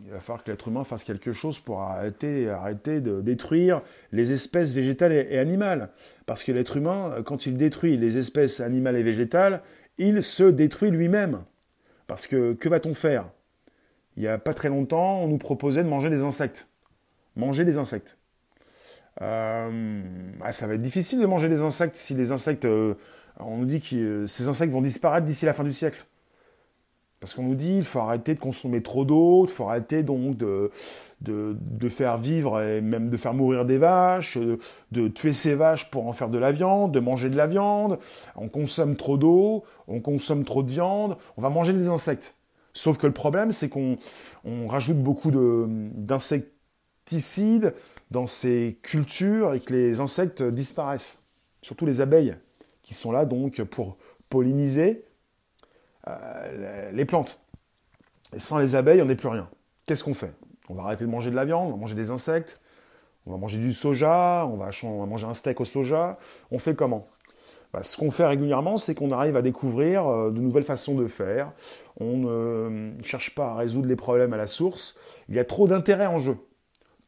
il va falloir que l'être humain fasse quelque chose pour arrêter, arrêter de détruire les espèces végétales et, animales. Parce que l'être humain, quand il détruit les espèces animales et végétales, il se détruit lui-même. Parce que que va-t-on faire? Il n'y a pas très longtemps, on nous proposait de manger des insectes. Manger des insectes. Euh, ah, ça va être difficile de manger des insectes si les insectes. Euh, on nous dit que euh, ces insectes vont disparaître d'ici la fin du siècle. Parce qu'on nous dit qu'il faut arrêter de consommer trop d'eau, il faut arrêter donc de, de, faire vivre et même de faire mourir des vaches, de, tuer ces vaches pour en faire de la viande, de manger de la viande. On consomme trop d'eau, on consomme trop de viande, on va manger des insectes. Sauf que le problème, c'est qu'on on rajoute beaucoup d'insecticides, dans ces cultures et que les insectes disparaissent. Surtout les abeilles, qui sont là donc pour polliniser euh, les plantes. Sans les abeilles, on n'est plus rien. Qu'est-ce qu'on fait? On va arrêter de manger de la viande, on va manger des insectes, On va manger du soja, on va, manger un steak au soja. On fait comment? Bah, Ce qu'on fait régulièrement, c'est qu'on arrive à découvrir euh, de nouvelles façons de faire. On ne cherche pas à résoudre les problèmes à la source. Il y a trop d'intérêt en jeu.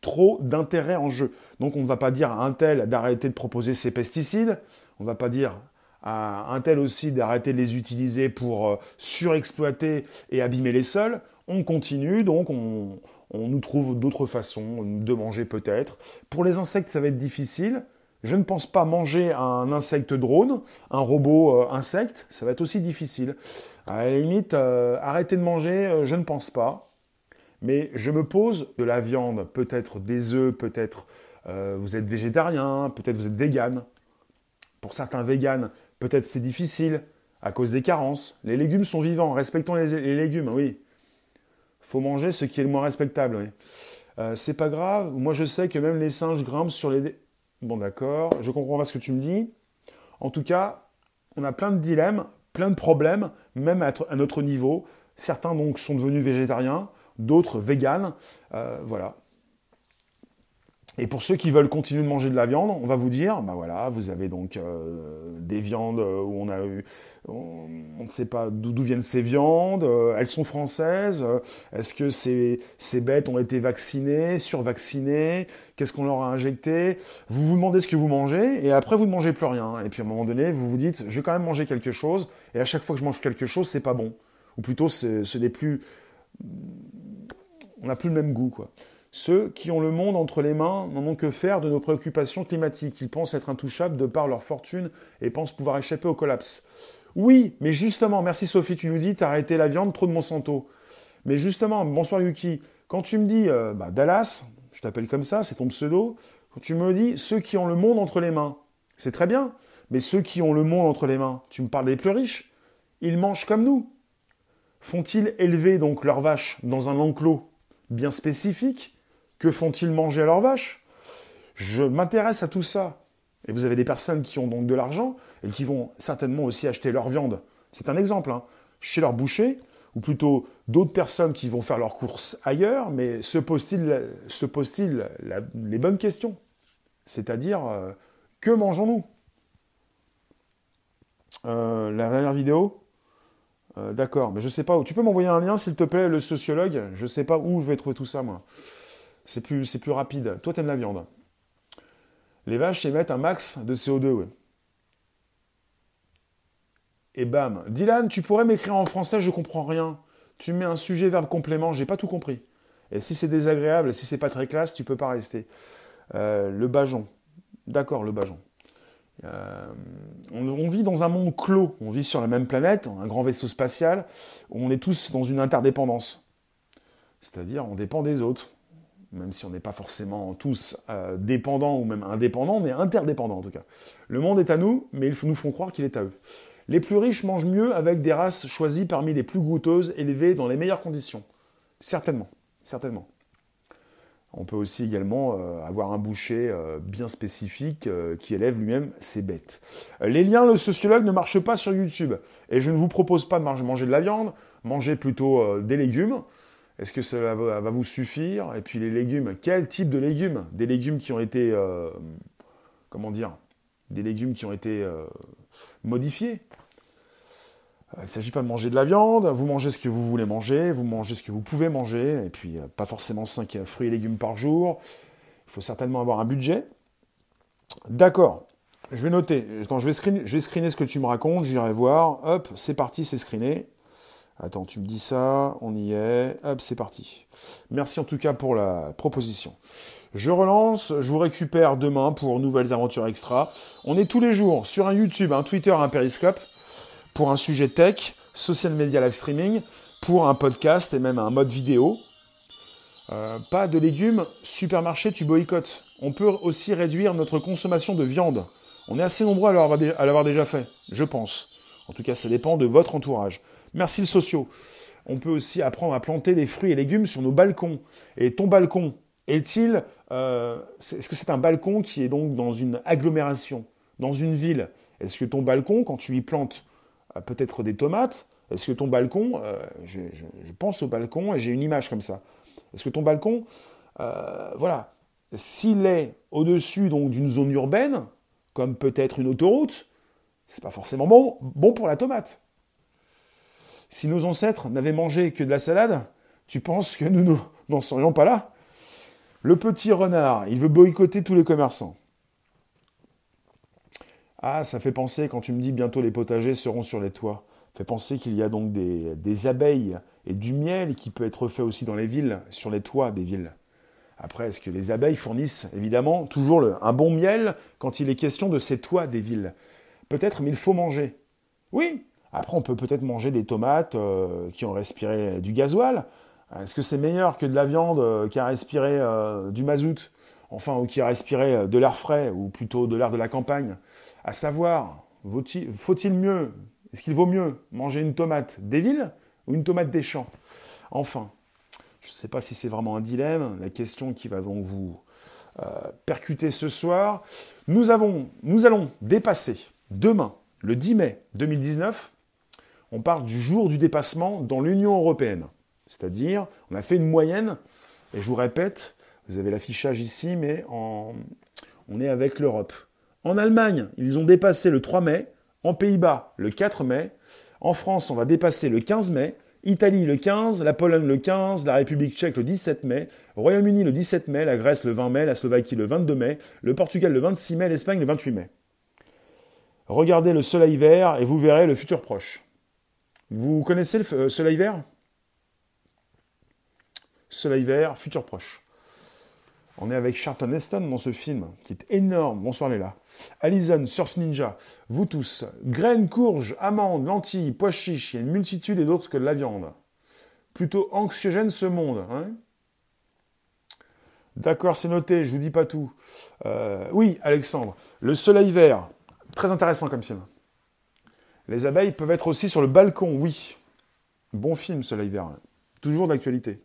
Trop d'intérêt en jeu. Donc on ne va pas dire à un tel d'arrêter de proposer ses pesticides. On ne va pas dire à un tel aussi d'arrêter de les utiliser pour euh, surexploiter et abîmer les sols. On continue, donc on, on nous trouve d'autres façons de manger peut-être. Pour les insectes, ça va être difficile. Je ne pense pas manger un insecte drone, un robot euh, insecte, ça va être aussi difficile. À la limite, euh, arrêter de manger, euh, je ne pense pas. Mais je me pose de la viande, peut-être des œufs, peut-être vous êtes végétarien, peut-être vous êtes vegan. Pour certains véganes, peut-être c'est difficile à cause des carences. Les légumes sont vivants, respectons les légumes, oui faut manger ce qui est le moins respectable. Euh, c'est pas grave. Moi, je sais que même les singes grimpent sur les. Bon, d'accord. Je comprends pas ce que tu me dis. En tout cas, on a plein de dilemmes, plein de problèmes, même à, notre niveau. Certains donc sont devenus végétariens, d'autres véganes. Euh, voilà. Et pour ceux qui veulent continuer de manger de la viande, on va vous dire, bah voilà, vous avez donc euh, des viandes où on a eu, on, ne sait pas d'où viennent ces viandes, euh, elles sont françaises, est-ce que ces, ces bêtes ont été vaccinées, survaccinées, qu'est-ce qu'on leur a injecté? Vous vous demandez ce que vous mangez et après vous ne mangez plus rien. Et puis à un moment donné, vous vous dites, je vais quand même manger quelque chose et à chaque fois que je mange quelque chose, c'est pas bon. Ou plutôt, ce n'est plus, on n'a plus le même goût, quoi. Ceux qui ont le monde entre les mains n'en ont que faire de nos préoccupations climatiques. Ils pensent être intouchables de par leur fortune et pensent pouvoir échapper au collapse. Oui, mais justement, merci Sophie, tu nous dis, t'as arrêté la viande, trop de Monsanto. Mais justement, bonsoir Yuki, quand tu me dis euh, bah, Dallas, je t'appelle comme ça, c'est ton pseudo, quand tu me dis ceux qui ont le monde entre les mains, c'est très bien, mais ceux qui ont le monde entre les mains, tu me parles des plus riches, ils mangent comme nous. Font-ils élever donc leurs vaches dans un enclos bien spécifique? Que font-ils manger à leurs vaches? Je m'intéresse à tout ça. Et vous avez des personnes qui ont donc de l'argent et qui vont certainement aussi acheter leur viande. C'est un exemple, hein. chez leur boucher, ou plutôt d'autres personnes qui vont faire leurs courses ailleurs, mais se posent-ils se les bonnes questions? C'est-à-dire, euh, que mangeons-nous? Euh, La dernière vidéo? Euh, D'accord, mais je sais pas où. Tu peux m'envoyer un lien, s'il te plaît, le sociologue? Je ne sais pas où je vais trouver tout ça, moi. C'est plus, rapide. Toi, aimes la viande. Les vaches émettent un max de CO2, oui. Et bam. Dylan, tu pourrais m'écrire en français, je comprends rien. Tu mets un sujet, verbe, complément, j'ai pas tout compris. Et si c'est désagréable, si c'est pas très classe, tu peux pas rester. Euh, le bajon. D'accord, le bajon. Euh, on, on, vit dans un monde clos, on vit sur la même planète, un grand vaisseau spatial, on est tous dans une interdépendance. C'est-à-dire, on dépend des autres même si on n'est pas forcément tous euh, dépendants ou même indépendants, on est interdépendants en tout cas. Le monde est à nous, mais ils nous font croire qu'il est à eux. Les plus riches mangent mieux avec des races choisies parmi les plus goûteuses, élevées dans les meilleures conditions. Certainement, certainement. On peut aussi également euh, avoir un boucher euh, bien spécifique qui élève lui-même ses bêtes. les liens, le sociologue ne marche pas sur YouTube. Et je ne vous propose pas de manger de la viande, mangez plutôt des légumes. Est-ce que ça va, vous suffire Et puis les légumes, quel type de légumes Des légumes qui ont été, euh, comment dire, des légumes qui ont été euh, modifiés. Euh, il ne s'agit pas de manger de la viande, vous mangez ce que vous voulez manger, vous mangez ce que vous pouvez manger, et puis pas forcément 5 fruits et légumes par jour. Il faut certainement avoir un budget. D'accord, je vais noter. je vais, je vais screener ce que tu me racontes, j'irai voir. Hop, c'est parti, c'est screené. Attends, tu me dis ça, on y est, hop, c'est parti. Merci en tout cas pour la proposition. Je relance, je vous récupère demain pour nouvelles aventures extra. On est tous les jours sur un YouTube, un Twitter, un Periscope pour un sujet tech, social media live streaming, pour un podcast et même un mode vidéo. Euh, pas de légumes, supermarché, tu boycottes. On peut aussi réduire notre consommation de viande. On est assez nombreux à l'avoir déjà fait, je pense. En tout cas, ça dépend de votre entourage. Merci le socio. On peut aussi apprendre à planter des fruits et légumes sur nos balcons. Et ton balcon est-il, euh, est-ce que c'est un balcon qui est donc dans une agglomération, dans une ville? Est-ce que ton balcon, quand tu y plantes euh, peut-être des tomates, est-ce que ton balcon, euh, je, pense au balcon et j'ai une image comme ça. Est-ce que ton balcon, voilà, s'il est au-dessus d'une zone urbaine, comme peut-être une autoroute, c'est pas forcément bon pour la tomate. Si nos ancêtres n'avaient mangé que de la salade, tu penses que nous n'en serions pas là? Le petit renard, il veut boycotter tous les commerçants. Ah, ça fait penser quand tu me dis bientôt les potagers seront sur les toits. Fait penser qu'il y a donc des, des, abeilles et du miel qui peut être fait aussi dans les villes, sur les toits des villes. Après, est-ce que les abeilles fournissent évidemment toujours un bon miel quand il est question de ces toits des villes? Peut-être, mais il faut manger. Oui, après on peut peut-être manger des tomates euh, qui ont respiré du gasoil. Est-ce que c'est meilleur que de la viande euh, qui a respiré euh, du mazout Enfin, ou qui a respiré de l'air frais, ou plutôt de l'air de la campagne? À savoir, faut-il mieux, est-ce qu'il vaut mieux manger une tomate des villes ou une tomate des champs? Enfin, je ne sais pas si c'est vraiment un dilemme, la question qui va vous percuter ce soir. Nous, avons, nous allons dépasser demain, le 10 mai 2019, on parle du jour du dépassement dans l'Union européenne. C'est-à-dire, on a fait une moyenne, et je vous répète, vous avez l'affichage ici, mais on est avec l'Europe. En Allemagne, ils ont dépassé le 3 mai, en Pays-Bas le 4 mai, en France, on va dépasser le 15 mai, Italie le 15, la Pologne le 15, la République tchèque le 17 mai, Royaume-Uni le 17 mai, la Grèce le 20 mai, la Slovaquie le 22 mai, le Portugal le 26 mai, l'Espagne le 28 mai. Regardez le soleil vert et vous verrez le futur proche. Vous connaissez le euh, soleil vert? Soleil vert, futur proche. On est avec Charlton Heston dans ce film, qui est énorme. Bonsoir Léla. Alison, Surf Ninja, vous tous. Graines, courges, amandes, lentilles, pois chiches, il y a une multitude et d'autres que de la viande. Plutôt anxiogène ce monde. Hein? D'accord, c'est noté, je vous dis pas tout. Euh, oui, Alexandre, Le Soleil Vert, très intéressant comme film. Les abeilles peuvent être aussi sur le balcon, oui. Bon film, Soleil Vert. Toujours d'actualité.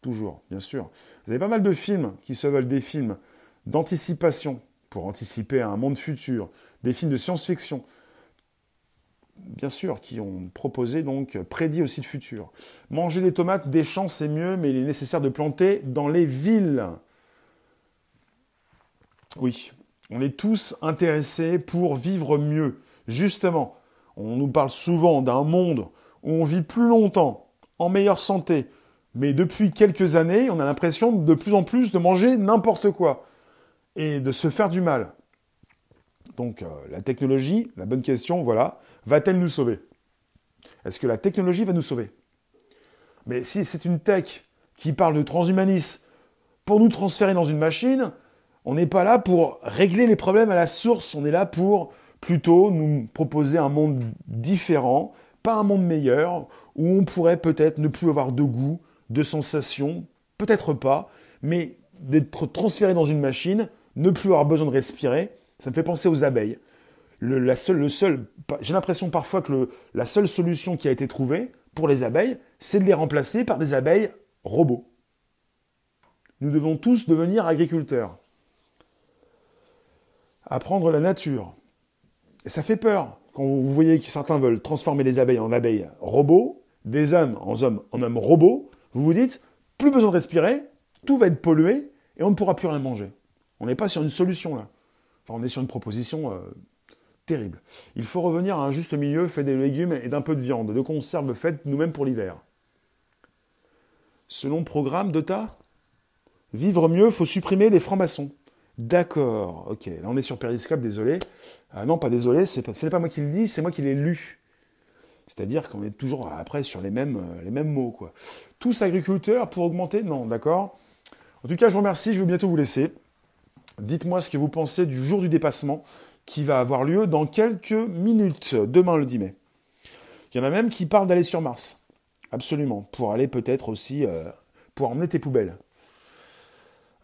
Toujours, bien sûr. Vous avez pas mal de films qui se veulent des films d'anticipation, pour anticiper un monde futur, des films de science-fiction, bien sûr, qui ont proposé, donc, prédit aussi le futur. Manger des tomates des champs, c'est mieux, mais il est nécessaire de planter dans les villes. Oui, on est tous intéressés pour vivre mieux. Justement, on nous parle souvent d'un monde où on vit plus longtemps, en meilleure santé, mais depuis quelques années, on a l'impression de plus en plus de manger n'importe quoi et de se faire du mal. Donc euh, la technologie, la bonne question, voilà, va-t-elle nous sauver? Est-ce que la technologie va nous sauver? Mais si c'est une tech qui parle de transhumanisme pour nous transférer dans une machine, on n'est pas là pour régler les problèmes à la source, on est là pour plutôt nous proposer un monde différent, pas un monde meilleur, où on pourrait peut-être ne plus avoir de goût, de sensations, peut-être pas, mais d'être transféré dans une machine, ne plus avoir besoin de respirer, ça me fait penser aux abeilles. Le, la le seul, j'ai l'impression parfois que la seule solution qui a été trouvée pour les abeilles, c'est de les remplacer par des abeilles robots. Nous devons tous devenir agriculteurs. Apprendre la nature. Ça fait peur quand vous voyez que certains veulent transformer les abeilles en abeilles robots, des hommes en hommes, en hommes robots, vous vous dites, plus besoin de respirer, tout va être pollué et on ne pourra plus rien manger. On n'est pas sur une solution là. Enfin, on est sur une proposition euh, terrible. Il faut revenir à un juste milieu fait des légumes et d'un peu de viande, de conserves faites nous-mêmes pour l'hiver. Selon programme de Vivre mieux, faut supprimer les francs-maçons. D'accord, ok. Là, on est sur Periscope, désolé. Ah non, pas désolé, ce n'est pas moi qui le dis, c'est moi qui l'ai lu. C'est-à-dire qu'on est toujours après sur les mêmes, euh, les mêmes mots. Quoi. Tous agriculteurs pour augmenter? Non, d'accord En tout cas, je vous remercie, je vais bientôt vous laisser. Dites-moi ce que vous pensez du jour du dépassement qui va avoir lieu dans quelques minutes, demain le 10 mai. Il y en a même qui parlent d'aller sur Mars. Absolument. Pour aller peut-être aussi, euh, pour emmener tes poubelles.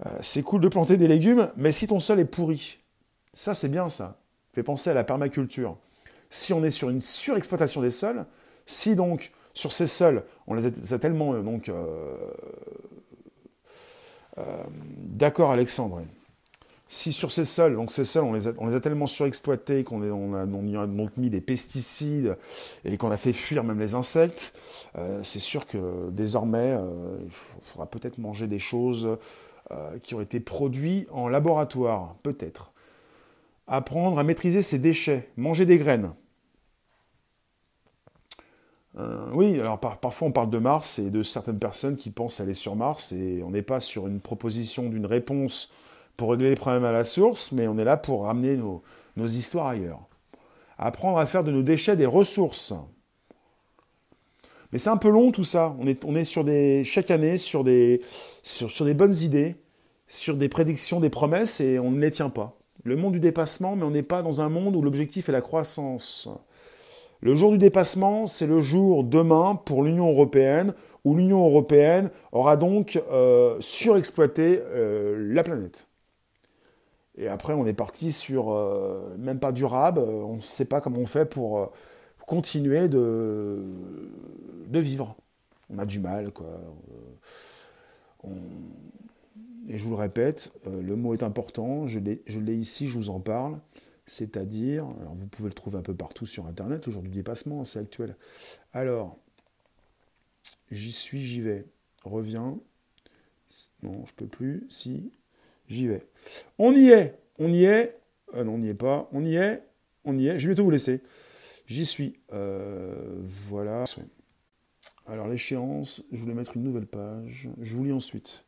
Euh, c'est cool de planter des légumes, mais si ton sol est pourri, ça c'est bien ça. Fait penser à la permaculture si on est sur une surexploitation des sols, si donc sur ces sols, on les a, tellement euh, donc euh, d'accord Alexandre, si sur ces sols, donc ces sols, on les a, tellement surexploités qu'on a donc mis des pesticides et qu'on a fait fuir même les insectes, c'est sûr que désormais, il faudra peut-être manger des choses euh, qui ont été produits en laboratoire, peut-être. Apprendre à maîtriser ses déchets, manger des graines. Euh, oui, alors parfois on parle de Mars et de certaines personnes qui pensent aller sur Mars et on n'est pas sur une proposition d'une réponse pour régler les problèmes à la source, mais on est là pour ramener nos, histoires ailleurs. Apprendre à faire de nos déchets des ressources. Mais c'est un peu long tout ça. On est, on est sur des, chaque année sur des, sur, sur des bonnes idées, sur des prédictions, des promesses et on ne les tient pas. Le monde du dépassement, mais on n'est pas dans un monde où l'objectif est la croissance. Le jour du dépassement, c'est le jour demain pour l'Union européenne, où l'Union européenne aura donc euh, surexploité euh, la planète. Et après, on est parti sur euh, même pas durable, on ne sait pas comment on fait pour continuer de, de vivre. On a du mal, quoi. Et je vous le répète, le mot est important, je l'ai ici, je vous en parle c'est-à-dire, alors vous pouvez le trouver un peu partout sur Internet, le jour du dépassement, c'est actuel. Alors, j'y suis, j'y vais. Reviens. Non, je peux plus. Si, j'y vais. On y est, on y est. Euh, non, on n'y est pas. On y est, on y est. Je vais bientôt vous laisser. J'y suis. Euh, voilà. Alors, l'échéance, je voulais mettre une nouvelle page. Je vous lis ensuite.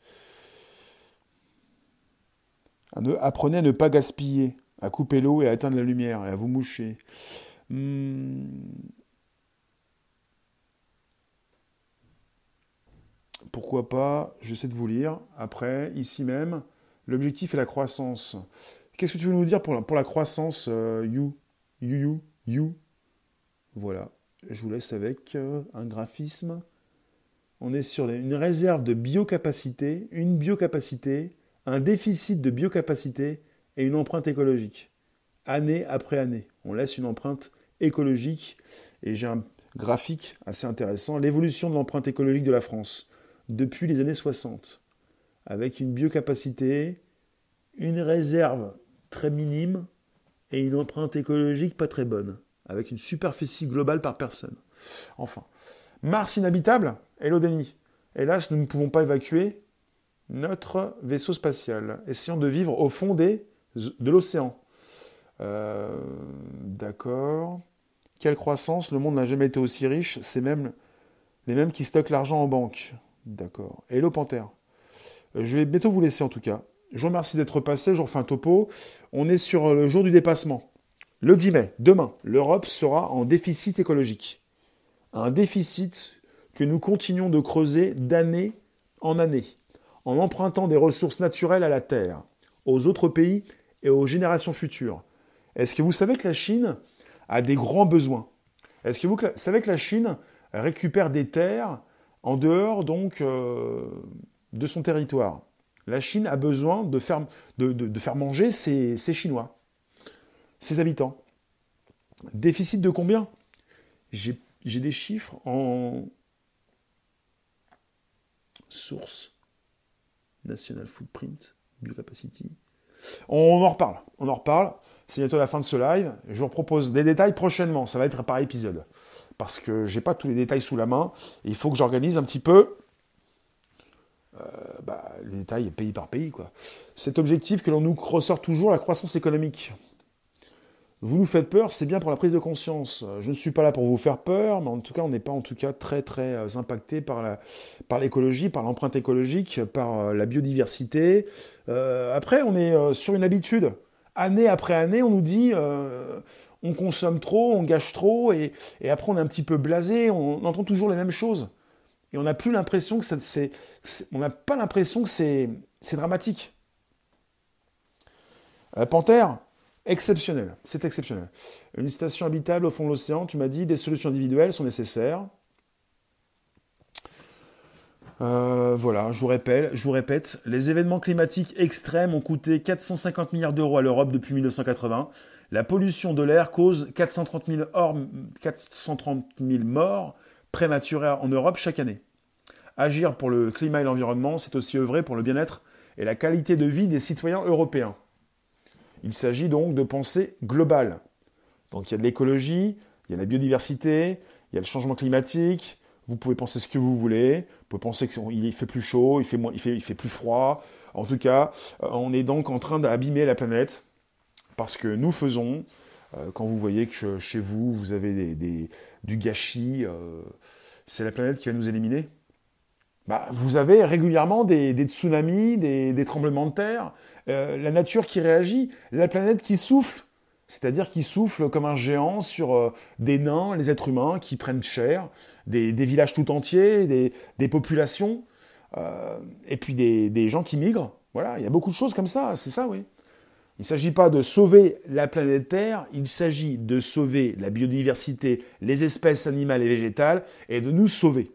Apprenez à ne pas gaspiller à couper l'eau et à éteindre la lumière et à vous moucher. Hmm. Pourquoi pas? J'essaie de vous lire. Après, ici même, l'objectif est la croissance. Qu'est-ce que tu veux nous dire pour la, pour la croissance, euh, you, you, you, you? Voilà. Je vous laisse avec euh, un graphisme. On est sur une réserve de biocapacité, une biocapacité, un déficit de biocapacité et une empreinte écologique. Année après année, on laisse une empreinte écologique et j'ai un graphique assez intéressant, l'évolution de l'empreinte écologique de la France depuis les années 60, avec une biocapacité, une réserve très minime et une empreinte écologique pas très bonne, avec une superficie globale par personne. Enfin, Mars inhabitable Hello Denis. Hélas, nous ne pouvons pas évacuer notre vaisseau spatial. Essayons de vivre au fond des de l'océan. Euh, d'accord. Quelle croissance? Le monde n'a jamais été aussi riche. C'est même les mêmes qui stockent l'argent en banque. D'accord. Hello Panthère. Euh, je vais bientôt vous laisser en tout cas. Je vous remercie d'être passé. Je vous refais un topo. On est sur le jour du dépassement. Le 10 mai, demain, l'Europe sera en déficit écologique. Un déficit que nous continuons de creuser d'année en année, en empruntant des ressources naturelles à la Terre, aux autres pays et aux générations futures. Est-ce que vous savez que la Chine a des grands besoins? Est-ce que vous savez que la Chine récupère des terres en dehors donc euh, de son territoire? La Chine a besoin de faire, manger ses, Chinois, ses habitants. Déficit de combien? J'ai des chiffres en source National Footprint, Biocapacity, on en reparle, on en reparle. C'est bientôt la fin de ce live. Je vous propose des détails prochainement. Ça va être par épisode. Parce que j'ai pas tous les détails sous la main. il faut que j'organise un petit peu euh, bah, les détails pays par pays. Quoi. Cet objectif que l'on nous ressort toujours, la croissance économique. Vous nous faites peur, c'est bien pour la prise de conscience. Je ne suis pas là pour vous faire peur, mais en tout cas, on n'est pas en tout cas très très euh, impacté par l'écologie, par l'empreinte écologique, par euh, la biodiversité. Euh, après, on est sur une habitude. Année après année, on nous dit on consomme trop, on gâche trop, et, après on est un petit peu blasé, on, entend toujours les mêmes choses. Et on n'a plus l'impression que c'est, on n'a pas l'impression que c'est dramatique. Panthère, Exceptionnel, c'est exceptionnel. Une station habitable au fond de l'océan, tu m'as dit, des solutions individuelles sont nécessaires. Euh, voilà, je vous, répète, je vous répète, les événements climatiques extrêmes ont coûté 450 milliards d'euros à l'Europe depuis 1980. La pollution de l'air cause 430 000, 430 000 morts prématurées en Europe chaque année. Agir pour le climat et l'environnement, c'est aussi œuvrer pour le bien-être et la qualité de vie des citoyens européens. Il s'agit donc de pensée globale. Donc il y a de l'écologie, il y a la biodiversité, il y a le changement climatique, Vous pouvez penser ce que vous voulez. Vous pouvez penser qu'il fait plus chaud, il fait, plus froid. En tout cas, euh, on est donc en train d'abîmer la planète parce que nous faisons, euh, quand vous voyez que chez vous, vous avez du gâchis, euh, c'est la planète qui va nous éliminer. Bah, vous avez régulièrement des, tsunamis, des, tremblements de terre, la nature qui réagit, la planète qui souffle, c'est-à-dire qui souffle comme un géant sur des nains, les êtres humains qui prennent cher, des, villages tout entiers, des, populations. Euh, et puis des, gens qui migrent. Voilà, il y a beaucoup de choses comme ça, c'est ça, oui. Il ne s'agit pas de sauver la planète Terre, il s'agit de sauver la biodiversité, les espèces animales et végétales, et de nous sauver.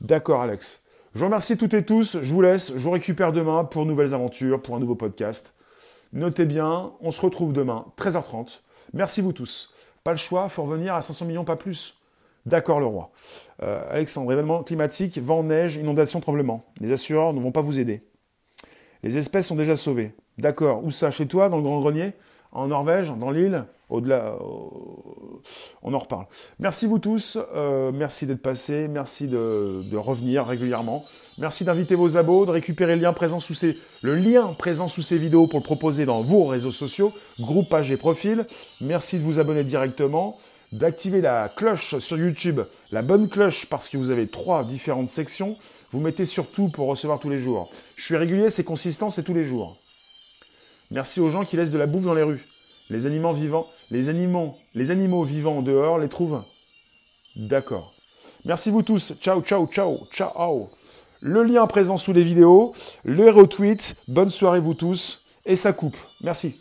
D'accord, Alex. Je vous remercie toutes et tous, je vous laisse, je vous récupère demain pour nouvelles aventures, pour un nouveau podcast. Notez bien, on se retrouve demain, 13h30. Merci vous tous. Pas le choix, faut revenir à 500 millions, pas plus. D'accord, le roi. Euh, Alexandre, événement climatique, vent, neige, inondation, tremblement. Les assureurs ne vont pas vous aider. Les espèces sont déjà sauvées. D'accord. Où ça? Chez toi, dans le Grand Grenier? En Norvège Dans l'île Au-delà On en reparle. Merci vous tous. Euh, merci d'être passés. Merci de, revenir régulièrement. Merci d'inviter vos abos, de récupérer le lien présent sous ces, le lien présent sous ces vidéos pour le proposer dans vos réseaux sociaux, groupe, page et profil. Merci de vous abonner directement d'activer la cloche sur YouTube, la bonne cloche parce que vous avez trois différentes sections. Vous mettez surtout pour recevoir tous les jours. Je suis régulier, c'est consistant, c'est tous les jours. Merci aux gens qui laissent de la bouffe dans les rues. Les animaux vivants, les animaux, les animaux vivants dehors les trouvent. D'accord. Merci vous tous. Ciao, ciao, ciao, ciao. Le lien présent sous les vidéos, le retweet. Bonne soirée vous tous. Et ça coupe. Merci.